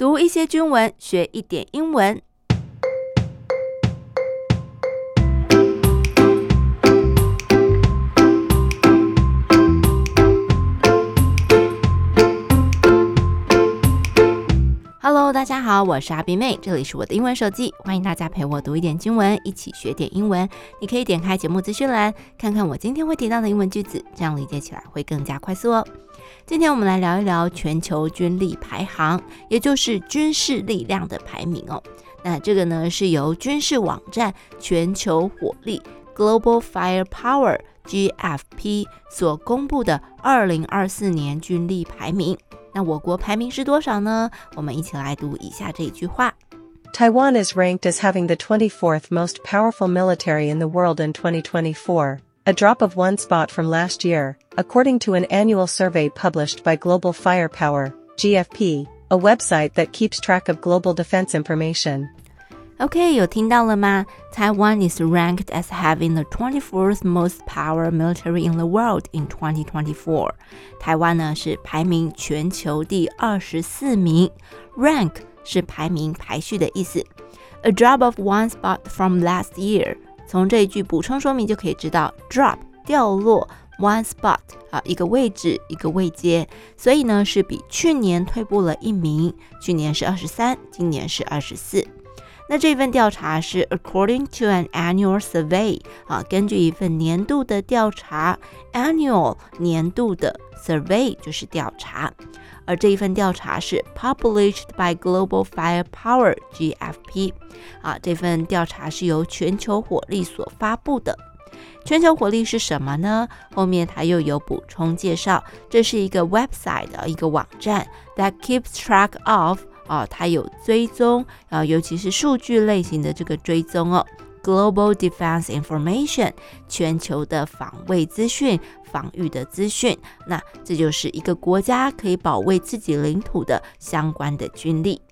读一些军文，学一点英文。大家好，我是阿宾妹，这里是我的英文手记，欢迎大家陪我读一点经文，一起学点英文。你可以点开节目资讯栏，看看我今天会提到的英文句子，这样理解起来会更加快速哦。今天我们来聊一聊全球军力排行，也就是军事力量的排名哦。那这个呢是由军事网站全球火力 Global Firepower GFP 所公布的二零二四年军力排名。那我国排名是多少呢？我们一起来读以下这一句话：Taiwan is ranked as having the 24th most powerful military in the world in 2024, a drop of one spot from last year, according to an annual survey published by Global Firepower, GFP, a website that keeps track of global defense information. OK，有听到了吗？Taiwan is ranked as having the 24th most power military in the world in 2024。台湾呢是排名全球第二十四名，rank 是排名排序的意思。A drop of one spot from last year。从这一句补充说明就可以知道，drop 掉落，one spot 啊一个位置一个位阶，所以呢是比去年退步了一名，去年是二十三，今年是二十四。那这份调查是 according to an annual survey 啊，根据一份年度的调查，annual 年度的 survey 就是调查，而这一份调查是 published by Global Firepower GFP 啊，这份调查是由全球火力所发布的。全球火力是什么呢？后面它又有补充介绍，这是一个 website 的一个网站 that keeps track of。啊，它有追踪啊，尤其是数据类型的这个追踪哦。Global Defense Information，全球的防卫资讯、防御的资讯。那这就是一个国家可以保卫自己领土的相关的军力。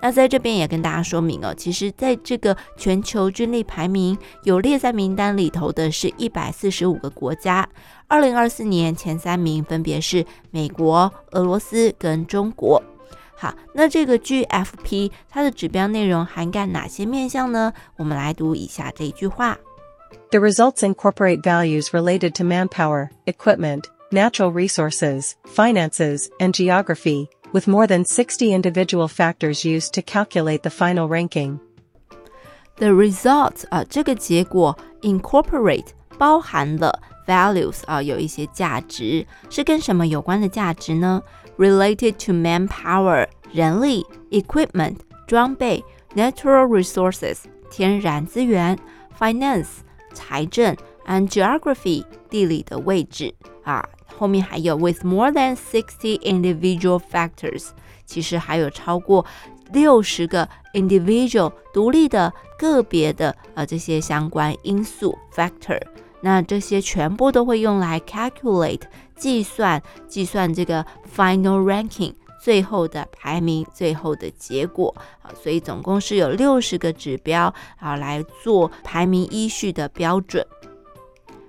那在这边也跟大家说明哦，其实在这个全球军力排名有列在名单里头的是一百四十五个国家。二零二四年前三名分别是美国、俄罗斯跟中国。好，那这个 GFP 它的指标内容涵盖哪些面向呢？我们来读以下这一句话：The results incorporate values related to manpower, equipment, natural resources, finances, and geography, with more than 60 individual factors used to calculate the final ranking. The results 啊，这个结果 incorporate 包含了 values 啊，有一些价值，是跟什么有关的价值呢 ？related to manpower 人力、equipment 装备、natural resources 天然资源、finance 财政 and geography 地理的位置啊，后面还有 with more than sixty individual factors，其实还有超过六十个 individual 独立的个别的呃这些相关因素 factor。那这些全部都会用来 calculate 计算计算这个 final ranking 最后的排名最后的结果啊，所以总共是有六十个指标啊来做排名依序的标准。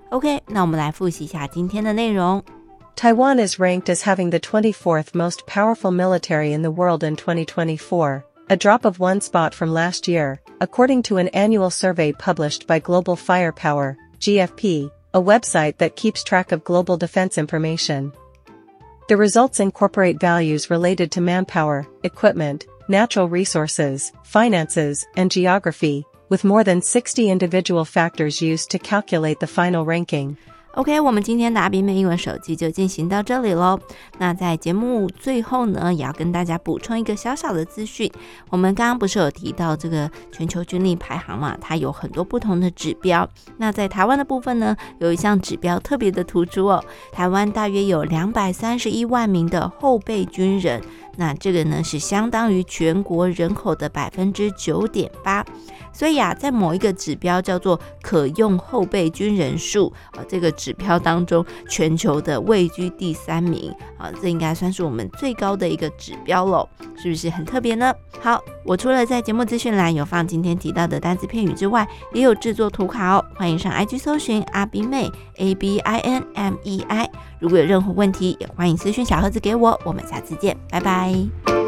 OK，那我们来复习一下今天的内容。Taiwan is ranked as having the 24th most powerful military in the world in 2024, a drop of one spot from last year, according to an annual survey published by Global Firepower. GFP, a website that keeps track of global defense information. The results incorporate values related to manpower, equipment, natural resources, finances, and geography, with more than 60 individual factors used to calculate the final ranking. OK，我们今天的阿宾妹英文手机就进行到这里喽。那在节目最后呢，也要跟大家补充一个小小的资讯。我们刚刚不是有提到这个全球军力排行嘛？它有很多不同的指标。那在台湾的部分呢，有一项指标特别的突出哦。台湾大约有两百三十一万名的后备军人，那这个呢是相当于全国人口的百分之九点八。所以啊，在某一个指标叫做可用后备军人数啊，这个指标当中，全球的位居第三名啊，这应该算是我们最高的一个指标喽，是不是很特别呢？好，我除了在节目资讯栏有放今天提到的单词片语之外，也有制作图卡哦，欢迎上 IG 搜寻阿宾妹 A B I N M E I，如果有任何问题，也欢迎私讯小盒子给我，我们下次见，拜拜。